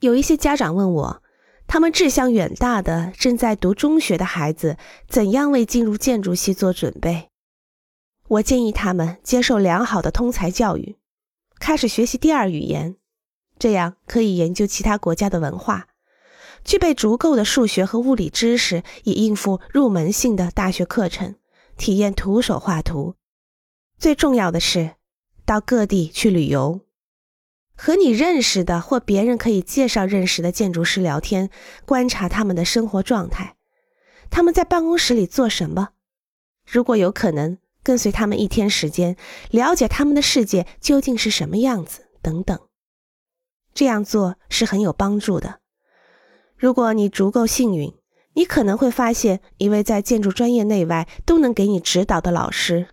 有一些家长问我，他们志向远大的正在读中学的孩子怎样为进入建筑系做准备？我建议他们接受良好的通才教育，开始学习第二语言，这样可以研究其他国家的文化，具备足够的数学和物理知识，以应付入门性的大学课程，体验徒手画图。最重要的是，到各地去旅游，和你认识的或别人可以介绍认识的建筑师聊天，观察他们的生活状态，他们在办公室里做什么，如果有可能。跟随他们一天时间，了解他们的世界究竟是什么样子，等等。这样做是很有帮助的。如果你足够幸运，你可能会发现一位在建筑专业内外都能给你指导的老师，